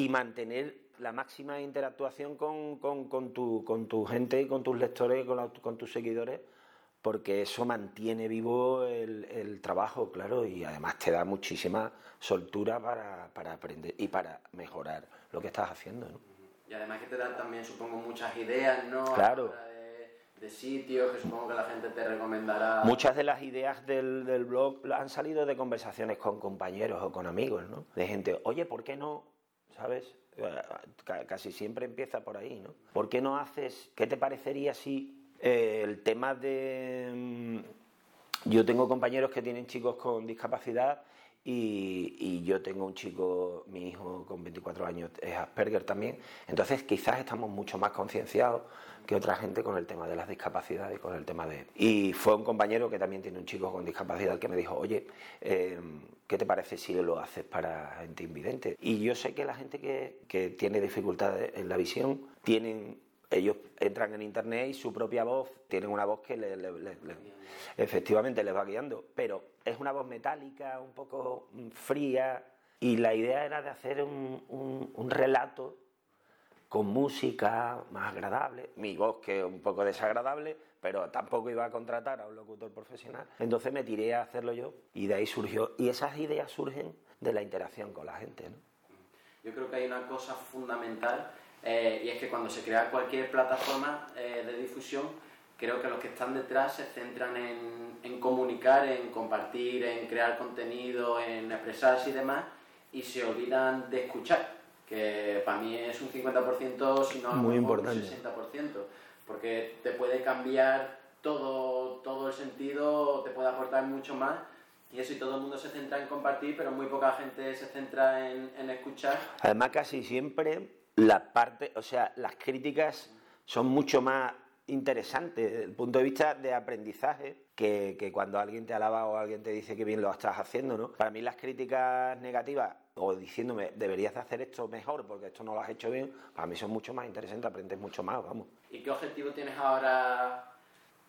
[SPEAKER 1] Y mantener la máxima interactuación con, con, tu, con tu gente y con tus lectores con, con tus seguidores porque eso mantiene vivo el, trabajo, claro, y además te da muchísima soltura para, aprender y para mejorar lo que estás haciendo. ¿no?
[SPEAKER 3] Y además que te da también, supongo, muchas ideas, ¿no?
[SPEAKER 1] Claro.
[SPEAKER 3] De, sitios que supongo que la gente te recomendará.
[SPEAKER 1] Muchas de las ideas del, del blog han salido de conversaciones con compañeros o con amigos, ¿no? De gente, oye, ¿por qué no? ¿Sabes? Eh, casi siempre empieza por ahí, ¿no? ¿Por qué no haces, qué te parecería si eh, el tema de... Mm, yo tengo compañeros que tienen chicos con discapacidad y, yo tengo un chico, mi hijo con 24 años es Asperger también, entonces quizás estamos mucho más concienciados que otra gente con el tema de las discapacidades y con el tema de... Y fue un compañero que también tiene un chico con discapacidad que me dijo, oye, em, ¿qué te parece si lo haces para gente invidente? Y yo sé que la gente que, que tiene dificultades en la visión tienen ellos entran en internet y su propia voz, tienen una voz que efectivamente les va guiando, pero es una voz metálica, un poco fría, y la idea era de hacer un, un relato con música más agradable, mi voz que un poco desagradable, pero tampoco iba a contratar a un locutor profesional. Entonces me tiré a hacerlo yo y de ahí surgió. Y esas ideas surgen de la interacción con la gente.
[SPEAKER 3] Yo creo que hay una cosa fundamental eh, y es que cuando se crea cualquier plataforma eh, de difusión, creo que los que están detrás se centran en, en, comunicar, en compartir, en crear contenido, en expresarse y demás, y se olvidan de escuchar, que para mí es un 50%, si no
[SPEAKER 1] Muy importante.
[SPEAKER 3] un 60%, porque te puede cambiar todo, todo el sentido, te puede aportar mucho más. Y eso y todo el mundo se centra en compartir, pero muy poca gente se centra en, en escuchar.
[SPEAKER 1] Además, casi siempre la parte, o sea, las críticas son mucho más interesantes desde el punto de vista de aprendizaje que, que, cuando alguien te alaba o alguien te dice que bien lo estás haciendo, ¿no? Para mí las críticas negativas o diciéndome deberías hacer esto mejor porque esto no lo has hecho bien, para mí son mucho más interesantes, aprendes mucho más, vamos.
[SPEAKER 3] ¿Y qué objetivo tienes ahora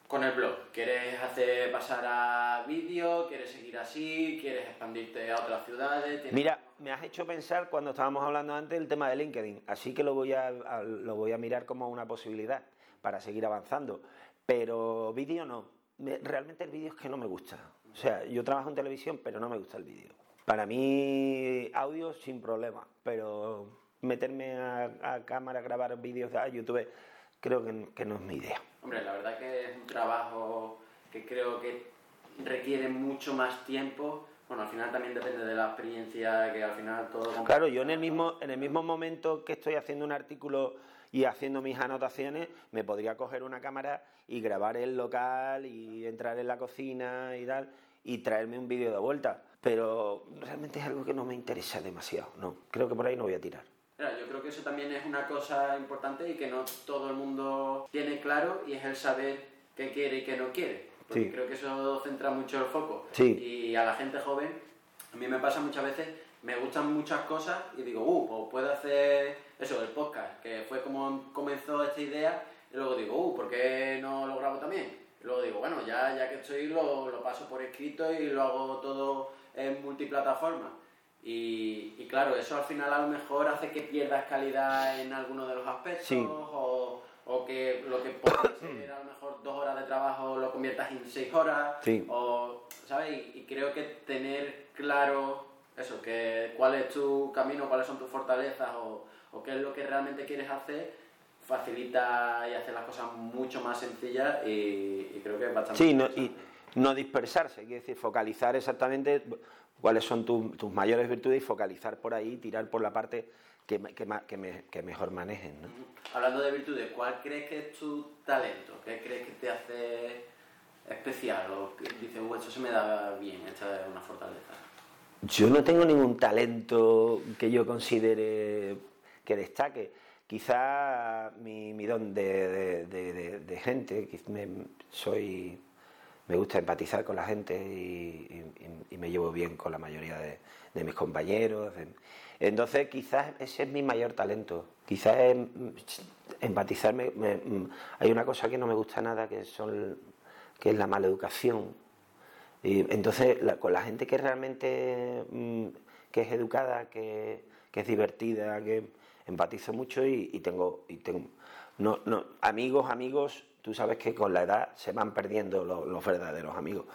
[SPEAKER 3] con el blog? ¿Quieres hacer pasar a vídeo? ¿Quieres seguir así? ¿Quieres expandirte a otras ciudades?
[SPEAKER 1] Mira, me has hecho pensar cuando estábamos hablando antes el tema de LinkedIn, así que lo voy a, lo voy a mirar como una posibilidad para seguir avanzando. Pero vídeo no. Realmente el vídeo es que no me gusta. O sea, yo trabajo en televisión, pero no me gusta el vídeo. Para mí, audio sin problema, pero meterme a, a cámara, grabar vídeos de YouTube creo que, no es mi idea.
[SPEAKER 3] Hombre, la verdad que es un trabajo que creo que requiere mucho más tiempo. Bueno, al final también depende de la experiencia, que al final todo...
[SPEAKER 1] Claro, yo en el mismo, en el mismo momento que estoy haciendo un artículo y haciendo mis anotaciones, me podría coger una cámara y grabar el local y entrar en la cocina y tal, y traerme un vídeo de vuelta. Pero realmente es algo que no me interesa demasiado, no. Creo que por ahí no voy a tirar
[SPEAKER 3] yo creo que eso también es una cosa importante y que no todo el mundo tiene claro y es el saber qué quiere y qué no quiere. Porque creo que eso centra mucho el foco. Y a la gente joven, a mí me pasa muchas veces, me gustan muchas cosas y digo, uh, pues puedo hacer eso, el podcast, que fue como comenzó esta idea, y luego digo, uh, ¿por qué no lo grabo también? Y luego digo, bueno, ya, ya que estoy, lo, lo paso por escrito y lo hago todo en multiplataforma. Y, claro, eso al final a lo mejor hace que pierdas calidad en alguno de los aspectos o, o, que lo que puede ser a lo mejor dos horas de trabajo lo conviertas en seis horas. O, ¿sabes? Y, creo que tener claro eso, que cuál es tu camino, cuáles son tus fortalezas o, o qué es lo que realmente quieres hacer, facilita y hace las cosas mucho más sencillas y, creo que es bastante...
[SPEAKER 1] Sí, no, y no dispersarse, quiere decir focalizar exactamente cuáles son tus mayores virtudes y focalizar por ahí, tirar por la parte que, que, mejor manejen.
[SPEAKER 3] Hablando de virtudes, ¿cuál crees que es tu talento? ¿Qué crees que te hace especial? ¿O que dices, eso se me da bien, esta es una fortaleza?
[SPEAKER 1] Yo no tengo ningún talento que yo considere que destaque. Quizá mi, don de, de, de, gente, soy me gusta empatizar con la gente y, me llevo bien con la mayoría de, mis compañeros. Entonces, quizás ese es mi mayor talento. Quizás es empatizarme. hay una cosa que no me gusta nada, que, son, que es la mala educación. Y entonces, con la gente que realmente mm, que es educada, que, es divertida, que empatizo mucho y, tengo, y tengo no, no, amigos, amigos, tú sabes que con la edad se van perdiendo los, verdaderos amigos.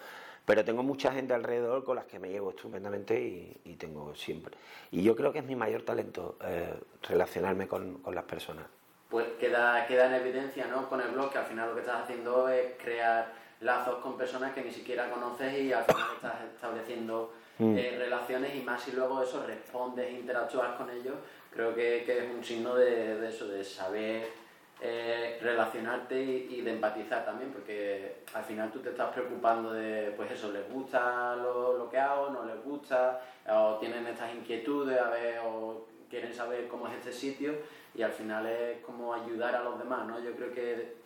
[SPEAKER 1] Pero tengo mucha gente alrededor con las que me llevo estupendamente y, tengo siempre. Y yo creo que es mi mayor talento eh, relacionarme con, las personas.
[SPEAKER 3] Pues queda, queda en evidencia ¿no? con el blog que al final lo que estás haciendo es crear lazos con personas que ni siquiera conoces y al final estás estableciendo mm. eh, relaciones y más si luego eso respondes, interactúas con ellos, creo que, es un signo de, de eso, de saber eh, relacionarte y, de empatizar también, porque al final tú te estás preocupando de, pues eso, les gusta lo, que hago, no les gusta, o tienen estas inquietudes, a ver, o quieren saber cómo es este sitio, y al final es como ayudar a los demás, ¿no? Yo creo que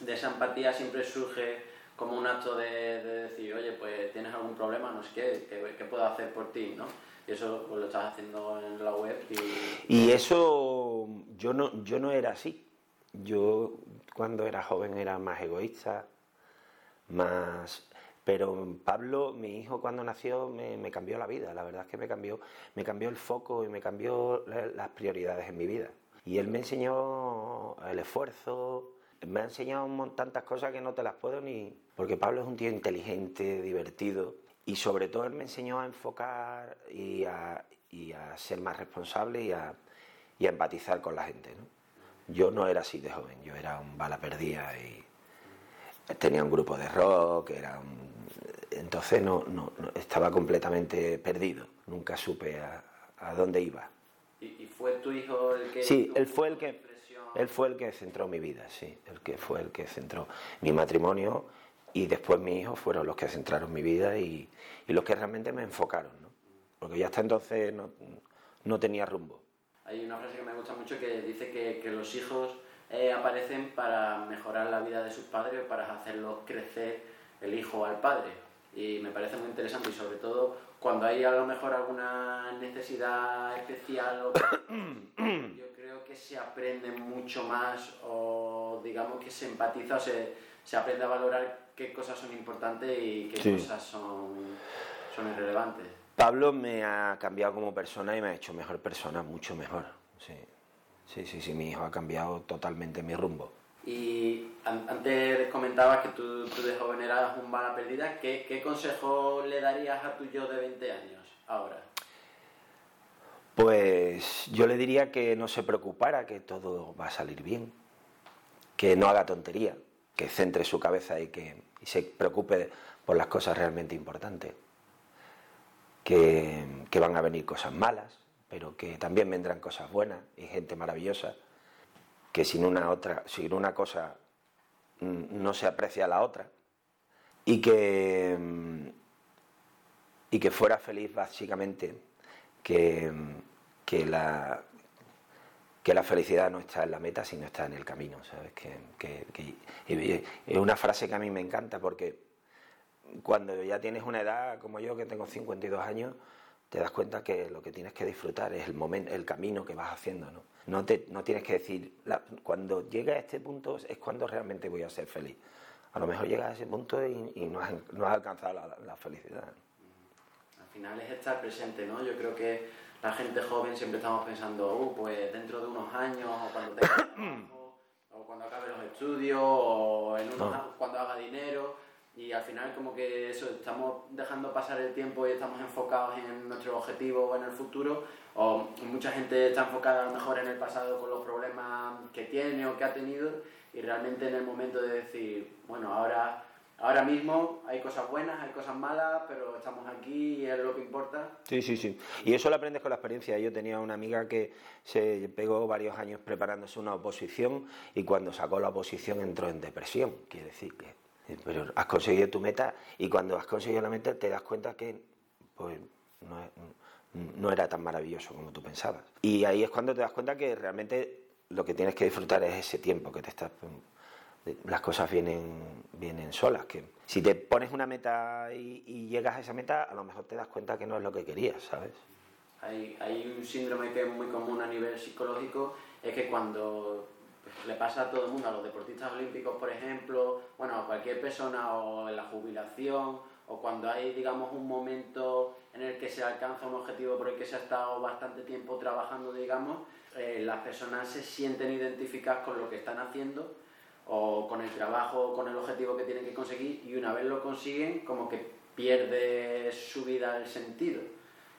[SPEAKER 3] de esa empatía siempre surge como un acto de, decir, oye, pues tienes algún problema, no sé qué, ¿qué, puedo hacer por ti, ¿no? Y eso pues, lo estás haciendo en la web.
[SPEAKER 1] Y, y eso yo no, yo no era así yo cuando era joven era más egoísta, más... Pero Pablo, mi hijo, cuando nació, me, cambió la vida. La verdad es que me cambió, me cambió el foco y me cambió las prioridades en mi vida. Y él me enseñó el esfuerzo, me ha enseñado tantas cosas que no te las puedo ni... Porque Pablo es un tío inteligente, divertido, y sobre todo él me enseñó a enfocar y a, ser más responsable y a, empatizar con la gente. Yo no era así de joven, yo era un bala perdida y tenía un grupo de rock, era entonces no, no, estaba completamente perdido, nunca supe a, dónde iba.
[SPEAKER 3] ¿Y, fue tu hijo el que
[SPEAKER 1] Sí, él fue el que él fue el que centró mi vida, sí, el que fue el que centró mi matrimonio y después mi hijo fueron los que centraron mi vida y, los que realmente me enfocaron, ¿no? Porque ya hasta entonces no, no tenía rumbo.
[SPEAKER 3] Hay una frase que me gusta mucho que dice que, que los hijos eh, aparecen para mejorar la vida de sus padres, para hacerlos crecer el hijo al padre. Y me parece muy interesante y sobre todo cuando hay a lo mejor alguna necesidad especial, <coughs> yo creo que se aprende mucho más o digamos que se empatiza o se, se aprende a valorar qué cosas son importantes y qué cosas son, son irrelevantes.
[SPEAKER 1] Pablo me ha cambiado como persona y me ha hecho mejor persona, mucho mejor. Sí, sí, sí, sí mi hijo ha cambiado totalmente mi rumbo.
[SPEAKER 3] Y antes comentabas que tú, de joven eras un bala perdida. ¿Qué, ¿Qué consejo le darías a tu yo de 20 años ahora?
[SPEAKER 1] Pues yo le diría que no se preocupara, que todo va a salir bien, que no haga tontería, que centre su cabeza y que y se preocupe por las cosas realmente importantes que, van a venir cosas malas, pero que también vendrán cosas buenas y gente maravillosa, que sin una otra, sin una cosa mm, no se aprecia la otra, y que, mm, y que fuera feliz básicamente, que, que, la, que la felicidad no está en la meta, sino está en el camino, ¿sabes? Que, es una frase que a mí me encanta porque cuando ya tienes una edad como yo, que tengo 52 años, te das cuenta que lo que tienes que disfrutar es el momento, el camino que vas haciendo, ¿no? No, te, no tienes que decir, cuando llegue a este punto es cuando realmente voy a ser feliz. A lo mejor llegas a ese punto y, no, has, no, has, alcanzado la, felicidad.
[SPEAKER 3] Al final es estar presente, ¿no? Yo creo que la gente joven siempre estamos pensando, uh, pues dentro de unos años, o cuando tenga trabajo, o cuando acabe los estudios, o en cuando haga dinero y al final como que eso, estamos dejando pasar el tiempo y estamos enfocados en nuestro objetivo o en el futuro, o mucha gente está enfocada a lo mejor en el pasado con los problemas que tiene o que ha tenido, y realmente en el momento de decir, bueno, ahora, ahora mismo hay cosas buenas, hay cosas malas, pero estamos aquí y es lo que importa.
[SPEAKER 1] Sí, sí, sí. Y eso lo aprendes con la experiencia. Yo tenía una amiga que se pegó varios años preparándose una oposición y cuando sacó la oposición entró en depresión, quiere decir que pero has conseguido tu meta y cuando has conseguido la meta te das cuenta que pues, no, era tan maravilloso como tú pensabas. Y ahí es cuando te das cuenta que realmente lo que tienes que disfrutar es ese tiempo que te estás las cosas vienen, vienen solas. Que si te pones una meta y, llegas a esa meta, a lo mejor te das cuenta que no es lo que querías, ¿sabes?
[SPEAKER 3] Hay, hay un síndrome que es muy común a nivel psicológico, es que cuando le pasa a todo el mundo, a los deportistas olímpicos, por ejemplo, bueno, a cualquier persona o en la jubilación, o cuando hay, digamos, un momento en el que se alcanza un objetivo por el que se ha estado bastante tiempo trabajando, digamos, eh, las personas se sienten identificadas con lo que están haciendo o con el trabajo, con el objetivo que tienen que conseguir y una vez lo consiguen como que pierde su vida el sentido.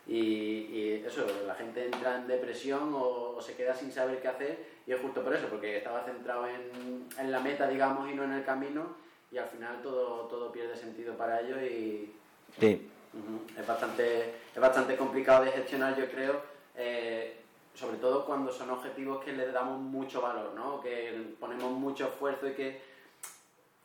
[SPEAKER 3] Y, eso, la gente entra en depresión o, se queda sin saber qué hacer y es justo por eso, porque estaba centrado en, en la meta, digamos, y no en el camino y al final todo, todo pierde sentido para ellos y
[SPEAKER 1] sí.
[SPEAKER 3] es, bastante, es bastante complicado de gestionar, yo creo. Eh, sobre todo cuando son objetivos que le damos mucho valor, ¿no? que ponemos mucho esfuerzo y que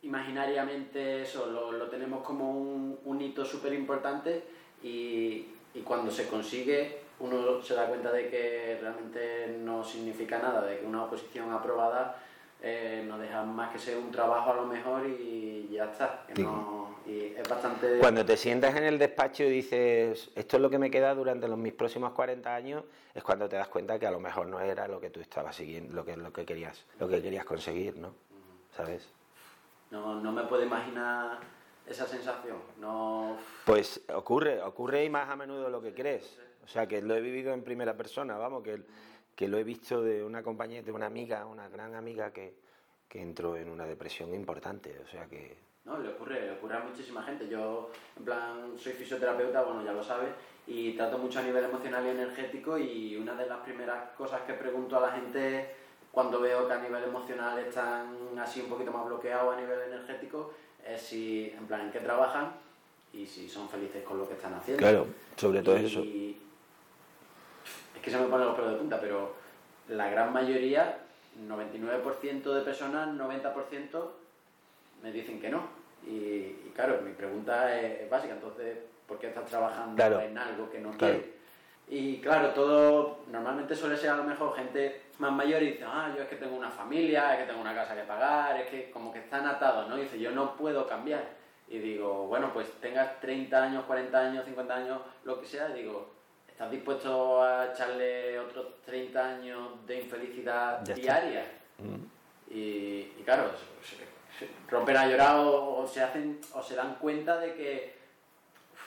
[SPEAKER 3] imaginariamente eso lo, lo tenemos como un, un hito súper importante y, y, cuando se consigue uno se da cuenta de que realmente no significa nada, de que una oposición aprobada eh, no deja más que ser un trabajo a lo mejor y ya está. y es bastante...
[SPEAKER 1] Cuando te sientas en el despacho y dices, esto es lo que me queda durante los, mis próximos 40 años, es cuando te das cuenta que a lo mejor no era lo que tú estabas siguiendo, lo que, lo que, querías, lo que querías conseguir, ¿no? ¿Sabes?
[SPEAKER 3] No, no me puedo imaginar esa sensación. No...
[SPEAKER 1] Pues ocurre, ocurre y más a menudo lo que crees. O sea, que lo he vivido en primera persona, vamos, que que lo he visto de una compañera, de una amiga, una gran amiga que, que entró en una depresión importante, o sea que...
[SPEAKER 3] No, le ocurre, le ocurre a muchísima gente. Yo, en plan, soy fisioterapeuta, bueno, ya lo sabes, y trato mucho a nivel emocional y energético y una de las primeras cosas que pregunto a la gente cuando veo que a nivel emocional están así un poquito más bloqueados a nivel energético es si, en plan, en qué trabajan y si son felices con lo que están haciendo.
[SPEAKER 1] Claro, sobre todo eso
[SPEAKER 3] es que se me ponen los pelos de punta, pero la gran mayoría, 99% de personas, 90% me dicen que no. Y, claro, mi pregunta es, básica, entonces, ¿por qué estás trabajando en algo que no quieres? Y claro, todo normalmente suele ser a lo mejor gente más mayor y dice, ah, yo es que tengo una familia, es que tengo una casa que pagar, es que como que están atados, ¿no? Y dice, yo no puedo cambiar. Y digo, bueno, pues tengas 30 años, 40 años, 50 años, lo que sea, y digo, ¿Estás dispuesto a echarle otros 30 años de infelicidad diaria? Mm. Y, claro, rompen a llorar o, se hacen o se dan cuenta de que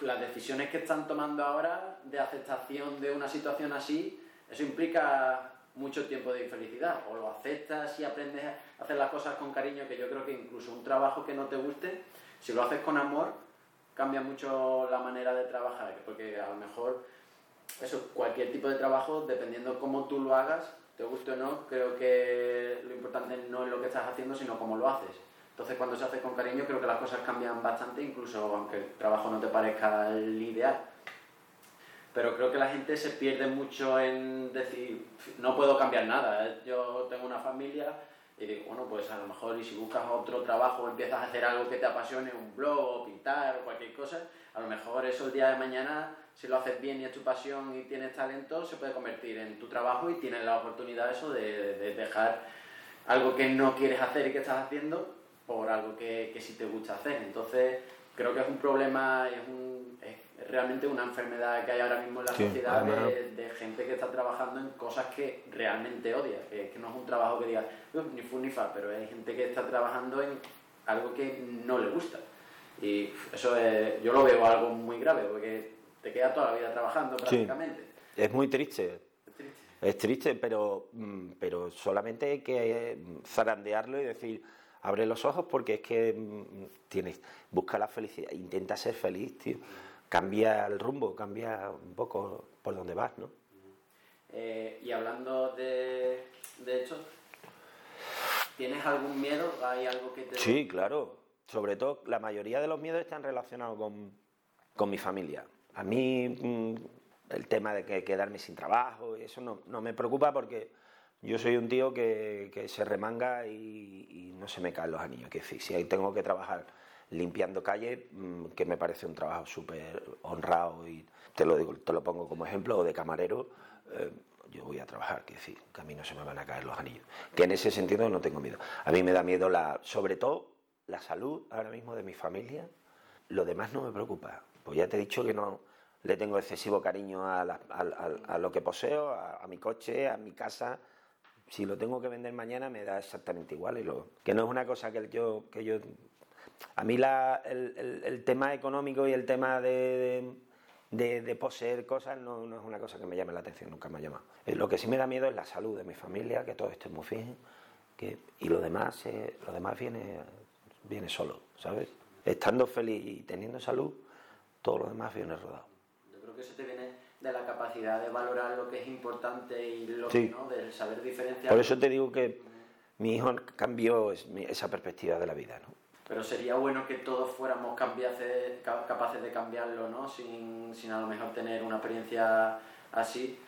[SPEAKER 3] las decisiones que están tomando ahora de aceptación de una situación así, eso implica mucho tiempo de infelicidad. O lo aceptas y aprendes a hacer las cosas con cariño, que yo creo que incluso un trabajo que no te guste, si lo haces con amor, cambia mucho la manera de trabajar, porque a lo mejor eso, cualquier tipo de trabajo, dependiendo cómo tú lo hagas, te guste o no, creo que lo importante no es lo que estás haciendo, sino cómo lo haces. Entonces, cuando se hace con cariño, creo que las cosas cambian bastante, incluso aunque el trabajo no te parezca el ideal. Pero creo que la gente se pierde mucho en decir, no puedo cambiar nada, yo tengo una familia y digo, bueno, pues a lo mejor y si buscas otro trabajo, empiezas a hacer algo que te apasione, un blog o pintar o cualquier cosa, a lo mejor eso el día de mañana si lo haces bien y es tu pasión y tienes talento, se puede convertir en tu trabajo y tienes la oportunidad eso de, dejar algo que no quieres hacer y que estás haciendo por algo que, que sí te gusta hacer. Entonces, creo que es un problema, es, un, es realmente una enfermedad que hay ahora mismo en la sociedad de, gente que está trabajando en cosas que realmente odia, que, que no es un trabajo que diga ni fu ni fa, pero hay gente que está trabajando en algo que no le gusta. Y eso es, yo lo veo algo muy grave, porque te queda toda la vida trabajando prácticamente.
[SPEAKER 1] Es muy triste. Es triste. pero, mm, pero solamente hay que mm, zarandearlo y decir, abre los ojos porque es que mm, tienes, busca la felicidad, intenta ser feliz, tío. Cambia el rumbo, cambia un poco por donde vas, ¿no?
[SPEAKER 3] Eh, y hablando de, de hecho, ¿tienes algún miedo? ¿Hay algo que te...
[SPEAKER 1] Sí, claro. Sobre todo, la mayoría de los miedos están relacionados con, con mi familia. A mí mm, el tema de que quedarme sin trabajo, eso no, no me preocupa porque yo soy un tío que, se remanga y, no se me caen los anillos. Que si ahí tengo que trabajar limpiando calle, mm, que me parece un trabajo súper honrado y te lo digo, te lo pongo como ejemplo, o de camarero, eh, yo voy a trabajar, que decir, que a mí no se me van a caer los anillos. Que en ese sentido no tengo miedo. A mí me da miedo, la, sobre todo, la salud ahora mismo de mi familia. Lo demás no me preocupa. Pues ya te he dicho que no le tengo excesivo cariño a, lo que poseo, a, mi coche, a mi casa. Si lo tengo que vender mañana me da exactamente igual. Y lo, que no es una cosa que yo... Que yo a mí la, el, tema económico y el tema de de, poseer cosas no, es una cosa que me llame la atención, nunca me ha llamado. Eh, lo que sí me da miedo es la salud de mi familia, que todo esté muy bien, que, y lo demás, eh, lo demás viene, viene solo, ¿sabes? Estando feliz y teniendo salud, todo lo demás viene rodado.
[SPEAKER 3] Yo creo que eso te de la capacidad de valorar lo que es importante y lo que no, del saber diferenciar.
[SPEAKER 1] Por eso te digo que mi hijo cambió esa perspectiva de la vida, ¿no?
[SPEAKER 3] pero sería bueno que todos fuéramos capaces de cambiarlo, ¿no? Sin, sin, a lo mejor tener una experiencia así,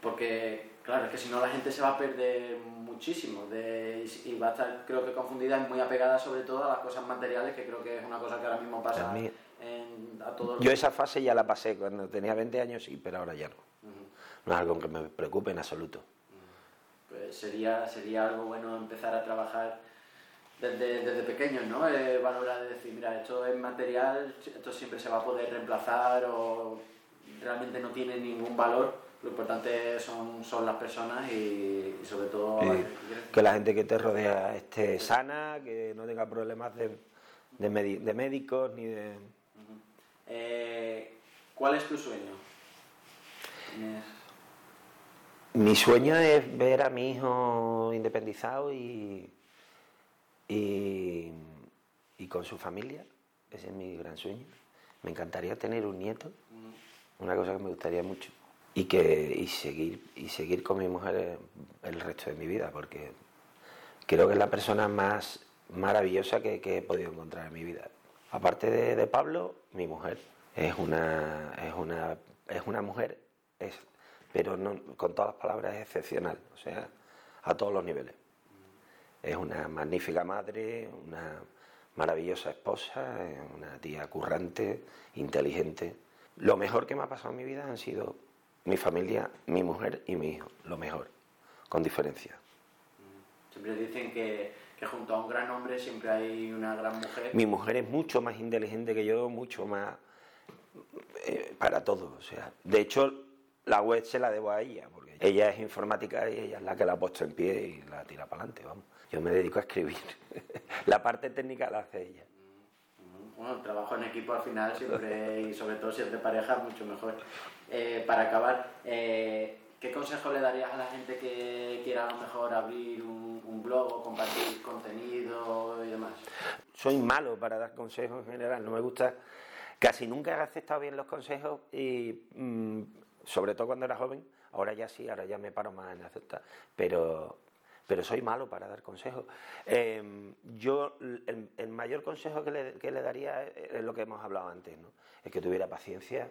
[SPEAKER 3] porque claro, es que si no la gente se va a perder muchísimo de, y va a estar, creo que confundida y muy apegada sobre todo a las cosas materiales, que creo que es una cosa que ahora mismo pasa en,
[SPEAKER 1] Yo esa fase ya la pasé, cuando tenía 20 años sí, pero ahora ya no. No es algo que me preocupe en absoluto.
[SPEAKER 3] Pues sería, sería algo bueno empezar a trabajar desde, desde pequeños, ¿no? Eh, valorar de decir, mira, esto es material, esto siempre se va a poder reemplazar o realmente no tiene ningún valor. Lo importante son, son las personas y, sobre todo...
[SPEAKER 1] que la gente que te rodea esté sana, que no tenga problemas de, de, de médicos ni de...
[SPEAKER 3] Eh, ¿Cuál es tu sueño?
[SPEAKER 1] Mi sueño es ver a mi hijo independizado y y, con su familia, ese es mi gran sueño. Me encantaría tener un nieto, una cosa que me gustaría mucho. Y, que, y, seguir, y seguir con mi mujer el resto de mi vida, porque creo que es la persona más maravillosa que, he podido encontrar en mi vida. Aparte de, Pablo, mi mujer es una, es una, es una mujer, es, pero con todas las palabras es excepcional, o sea, a todos los niveles. Es una magnífica madre, una maravillosa esposa, una tía currante, inteligente. Lo mejor que me ha pasado en mi vida han sido mi familia, mi mujer y mi hijo. Lo mejor, con diferencia.
[SPEAKER 3] Siempre dicen que, junto a un gran hombre siempre hay una gran mujer.
[SPEAKER 1] Mi mujer es mucho más inteligente que yo, mucho más eh, para todo. O sea, de hecho, la web se la debo a ella, porque ella es informática y ella es la que la ha puesto en pie y la tira para adelante, vamos. Yo me dedico a escribir. <laughs> la parte técnica la hace ella.
[SPEAKER 3] Bueno, el trabajo en equipo al final siempre, y sobre todo si es de pareja, mucho mejor. Eh, para acabar, eh, ¿qué consejo le darías a la gente que quiera a lo mejor abrir un, blog o compartir contenido y demás?
[SPEAKER 1] Soy malo para dar consejos en general, no me gusta. Casi nunca he aceptado bien los consejos y mm, sobre todo cuando era joven, ahora ya sí, ahora ya me paro más en aceptar. Pero pero soy malo para dar consejos. Em, yo, el, mayor consejo que le, daría es, lo que hemos hablado antes, ¿no? es que tuviera paciencia,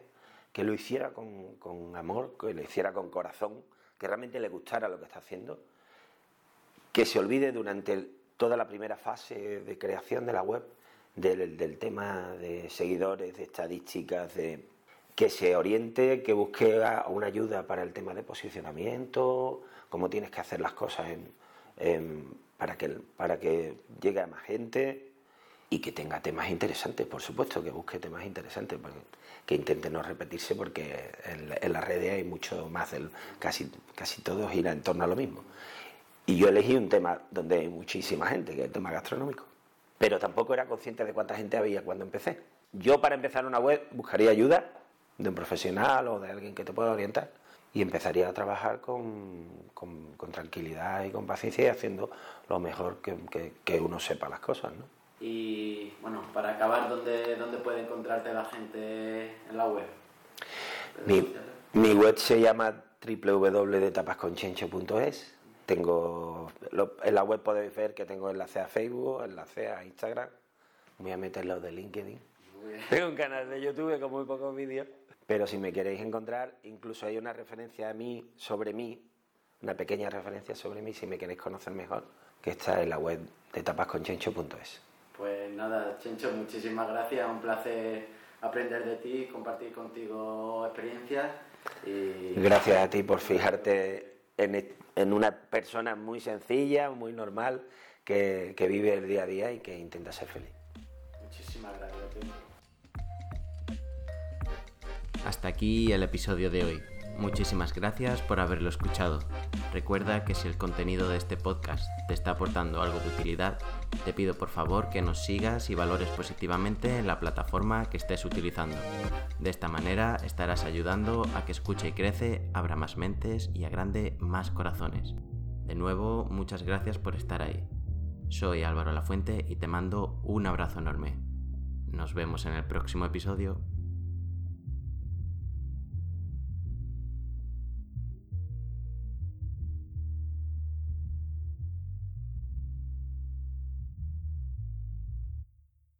[SPEAKER 1] que lo hiciera con, amor, que lo hiciera con corazón, que realmente le gustara lo que está haciendo, que se olvide durante toda la primera fase de creación de la web del, del tema de seguidores, de estadísticas, de que se oriente, que busque una ayuda para el tema de posicionamiento, cómo tienes que hacer las cosas para, que, para que llegue a más gente y que tenga temas interesantes, por supuesto, que busque temas interesantes, que intente no repetirse porque en, las redes hay mucho más, casi, casi todo gira en torno a lo mismo. Y yo elegí un tema donde hay muchísima gente, que es el tema gastronómico. Pero tampoco era consciente de cuánta gente había cuando empecé. Yo para empezar una web buscaría ayuda de un profesional o de alguien que te pueda orientar y empezaría a trabajar con, con, tranquilidad y con paciencia y haciendo lo mejor que, que, uno sepa las cosas. ¿no?
[SPEAKER 3] Y bueno, para acabar, ¿dónde, ¿dónde puede encontrarte la gente en la web?
[SPEAKER 1] Mi, mi web se llama www.tapasconchencho.es. Tengo, en la web podéis ver que tengo enlace a Facebook, enlace a Instagram. Voy a meterlo de LinkedIn. Tengo un canal de YouTube con muy pocos vídeos. Pero si me queréis encontrar, incluso hay una referencia a mí, sobre mí, una pequeña referencia sobre mí, si me queréis conocer mejor, que está en la web de tapasconchencho.es.
[SPEAKER 3] Pues nada, Chencho, muchísimas gracias, un placer aprender de ti, compartir contigo experiencias.
[SPEAKER 1] Gracias a ti por fijarte en, una persona muy sencilla, muy normal, que, que, vive el día a día y que intenta ser feliz.
[SPEAKER 4] Muchísimas gracias.
[SPEAKER 3] Hasta aquí el episodio de hoy. Muchísimas gracias por haberlo escuchado. Recuerda que si el contenido de este podcast te está aportando algo de utilidad, te pido por favor que nos sigas y valores positivamente en la plataforma que estés utilizando. De esta manera estarás ayudando a que escuche y crece, abra más mentes y agrande más corazones. De nuevo, muchas gracias por estar ahí. Soy Álvaro Lafuente y te mando un abrazo enorme. Nos vemos en el próximo episodio.